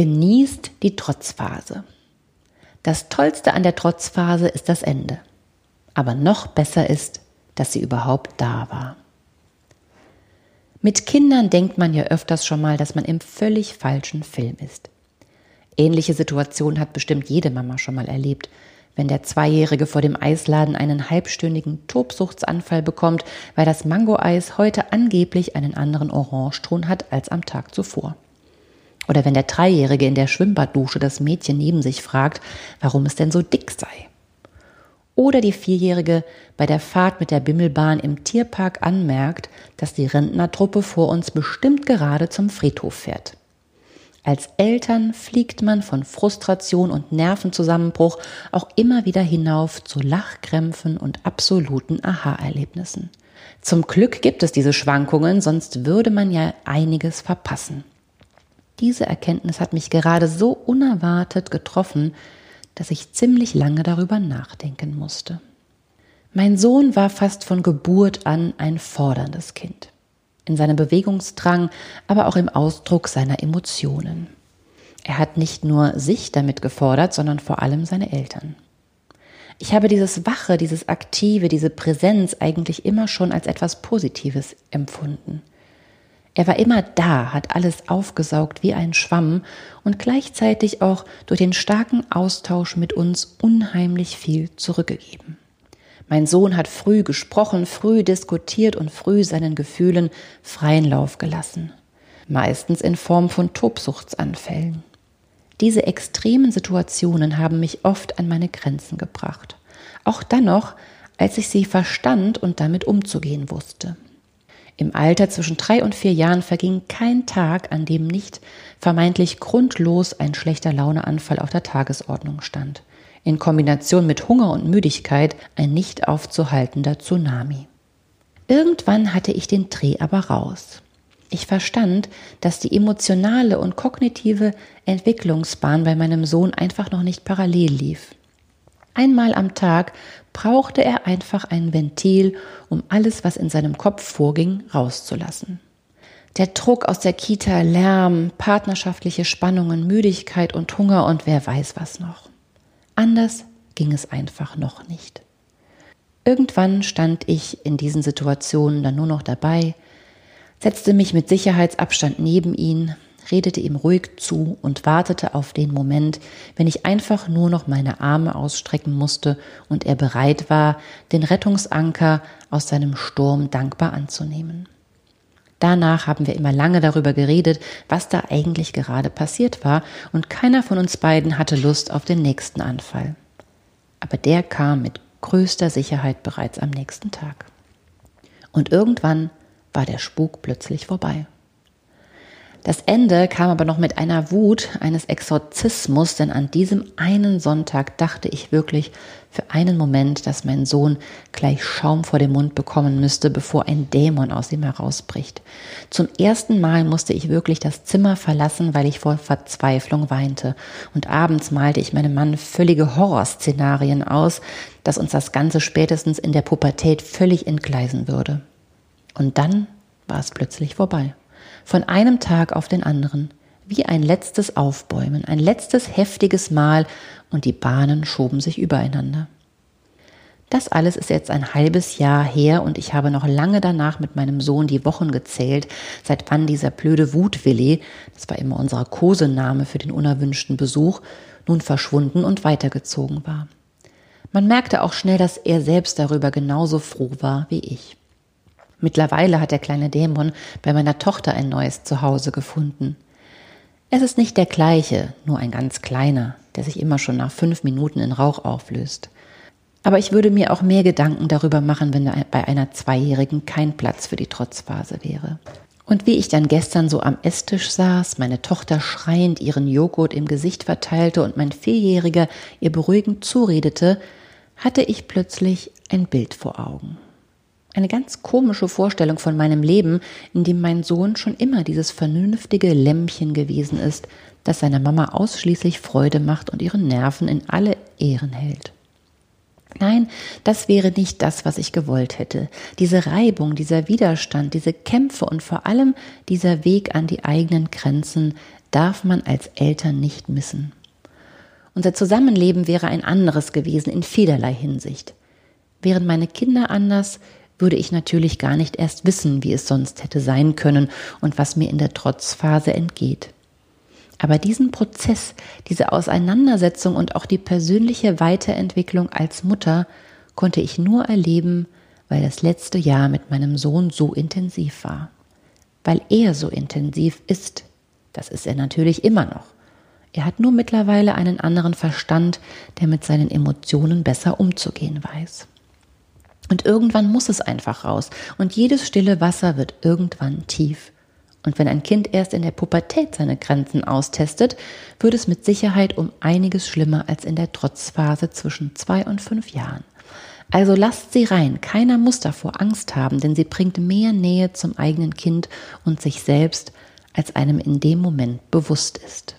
Genießt die Trotzphase. Das Tollste an der Trotzphase ist das Ende. Aber noch besser ist, dass sie überhaupt da war. Mit Kindern denkt man ja öfters schon mal, dass man im völlig falschen Film ist. Ähnliche Situation hat bestimmt jede Mama schon mal erlebt, wenn der Zweijährige vor dem Eisladen einen halbstündigen Tobsuchtsanfall bekommt, weil das Mangoeis heute angeblich einen anderen Orangeton hat als am Tag zuvor. Oder wenn der Dreijährige in der Schwimmbaddusche das Mädchen neben sich fragt, warum es denn so dick sei. Oder die Vierjährige bei der Fahrt mit der Bimmelbahn im Tierpark anmerkt, dass die Rentnertruppe vor uns bestimmt gerade zum Friedhof fährt. Als Eltern fliegt man von Frustration und Nervenzusammenbruch auch immer wieder hinauf zu Lachkrämpfen und absoluten Aha-Erlebnissen. Zum Glück gibt es diese Schwankungen, sonst würde man ja einiges verpassen. Diese Erkenntnis hat mich gerade so unerwartet getroffen, dass ich ziemlich lange darüber nachdenken musste. Mein Sohn war fast von Geburt an ein forderndes Kind in seinem Bewegungsdrang, aber auch im Ausdruck seiner Emotionen. Er hat nicht nur sich damit gefordert, sondern vor allem seine Eltern. Ich habe dieses Wache, dieses Aktive, diese Präsenz eigentlich immer schon als etwas Positives empfunden. Er war immer da, hat alles aufgesaugt wie ein Schwamm und gleichzeitig auch durch den starken Austausch mit uns unheimlich viel zurückgegeben. Mein Sohn hat früh gesprochen, früh diskutiert und früh seinen Gefühlen freien Lauf gelassen. Meistens in Form von Tobsuchtsanfällen. Diese extremen Situationen haben mich oft an meine Grenzen gebracht. Auch dann noch, als ich sie verstand und damit umzugehen wusste. Im Alter zwischen drei und vier Jahren verging kein Tag, an dem nicht vermeintlich grundlos ein schlechter Launeanfall auf der Tagesordnung stand in Kombination mit Hunger und Müdigkeit ein nicht aufzuhaltender Tsunami. Irgendwann hatte ich den Dreh aber raus. Ich verstand, dass die emotionale und kognitive Entwicklungsbahn bei meinem Sohn einfach noch nicht parallel lief. Einmal am Tag brauchte er einfach ein Ventil, um alles, was in seinem Kopf vorging, rauszulassen. Der Druck aus der Kita, Lärm, partnerschaftliche Spannungen, Müdigkeit und Hunger und wer weiß was noch. Anders ging es einfach noch nicht. Irgendwann stand ich in diesen Situationen dann nur noch dabei, setzte mich mit Sicherheitsabstand neben ihn, redete ihm ruhig zu und wartete auf den Moment, wenn ich einfach nur noch meine Arme ausstrecken musste und er bereit war, den Rettungsanker aus seinem Sturm dankbar anzunehmen. Danach haben wir immer lange darüber geredet, was da eigentlich gerade passiert war, und keiner von uns beiden hatte Lust auf den nächsten Anfall. Aber der kam mit größter Sicherheit bereits am nächsten Tag. Und irgendwann war der Spuk plötzlich vorbei. Das Ende kam aber noch mit einer Wut eines Exorzismus, denn an diesem einen Sonntag dachte ich wirklich für einen Moment, dass mein Sohn gleich Schaum vor dem Mund bekommen müsste, bevor ein Dämon aus ihm herausbricht. Zum ersten Mal musste ich wirklich das Zimmer verlassen, weil ich vor Verzweiflung weinte. Und abends malte ich meinem Mann völlige Horrorszenarien aus, dass uns das Ganze spätestens in der Pubertät völlig entgleisen würde. Und dann war es plötzlich vorbei von einem Tag auf den anderen, wie ein letztes Aufbäumen, ein letztes heftiges Mal und die Bahnen schoben sich übereinander. Das alles ist jetzt ein halbes Jahr her und ich habe noch lange danach mit meinem Sohn die Wochen gezählt, seit wann dieser blöde Wutwilli, das war immer unser Kosename für den unerwünschten Besuch, nun verschwunden und weitergezogen war. Man merkte auch schnell, dass er selbst darüber genauso froh war wie ich. Mittlerweile hat der kleine Dämon bei meiner Tochter ein neues Zuhause gefunden. Es ist nicht der gleiche, nur ein ganz kleiner, der sich immer schon nach fünf Minuten in Rauch auflöst. Aber ich würde mir auch mehr Gedanken darüber machen, wenn bei einer Zweijährigen kein Platz für die Trotzphase wäre. Und wie ich dann gestern so am Esstisch saß, meine Tochter schreiend ihren Joghurt im Gesicht verteilte und mein Vierjähriger ihr beruhigend zuredete, hatte ich plötzlich ein Bild vor Augen. Eine ganz komische Vorstellung von meinem Leben, in dem mein Sohn schon immer dieses vernünftige Lämmchen gewesen ist, das seiner Mama ausschließlich Freude macht und ihren Nerven in alle Ehren hält. Nein, das wäre nicht das, was ich gewollt hätte. Diese Reibung, dieser Widerstand, diese Kämpfe und vor allem dieser Weg an die eigenen Grenzen, darf man als Eltern nicht missen. Unser Zusammenleben wäre ein anderes gewesen in vielerlei Hinsicht. Wären meine Kinder anders, würde ich natürlich gar nicht erst wissen, wie es sonst hätte sein können und was mir in der Trotzphase entgeht. Aber diesen Prozess, diese Auseinandersetzung und auch die persönliche Weiterentwicklung als Mutter konnte ich nur erleben, weil das letzte Jahr mit meinem Sohn so intensiv war. Weil er so intensiv ist. Das ist er natürlich immer noch. Er hat nur mittlerweile einen anderen Verstand, der mit seinen Emotionen besser umzugehen weiß. Und irgendwann muss es einfach raus. Und jedes stille Wasser wird irgendwann tief. Und wenn ein Kind erst in der Pubertät seine Grenzen austestet, wird es mit Sicherheit um einiges schlimmer als in der Trotzphase zwischen zwei und fünf Jahren. Also lasst sie rein, keiner muss davor Angst haben, denn sie bringt mehr Nähe zum eigenen Kind und sich selbst, als einem in dem Moment bewusst ist.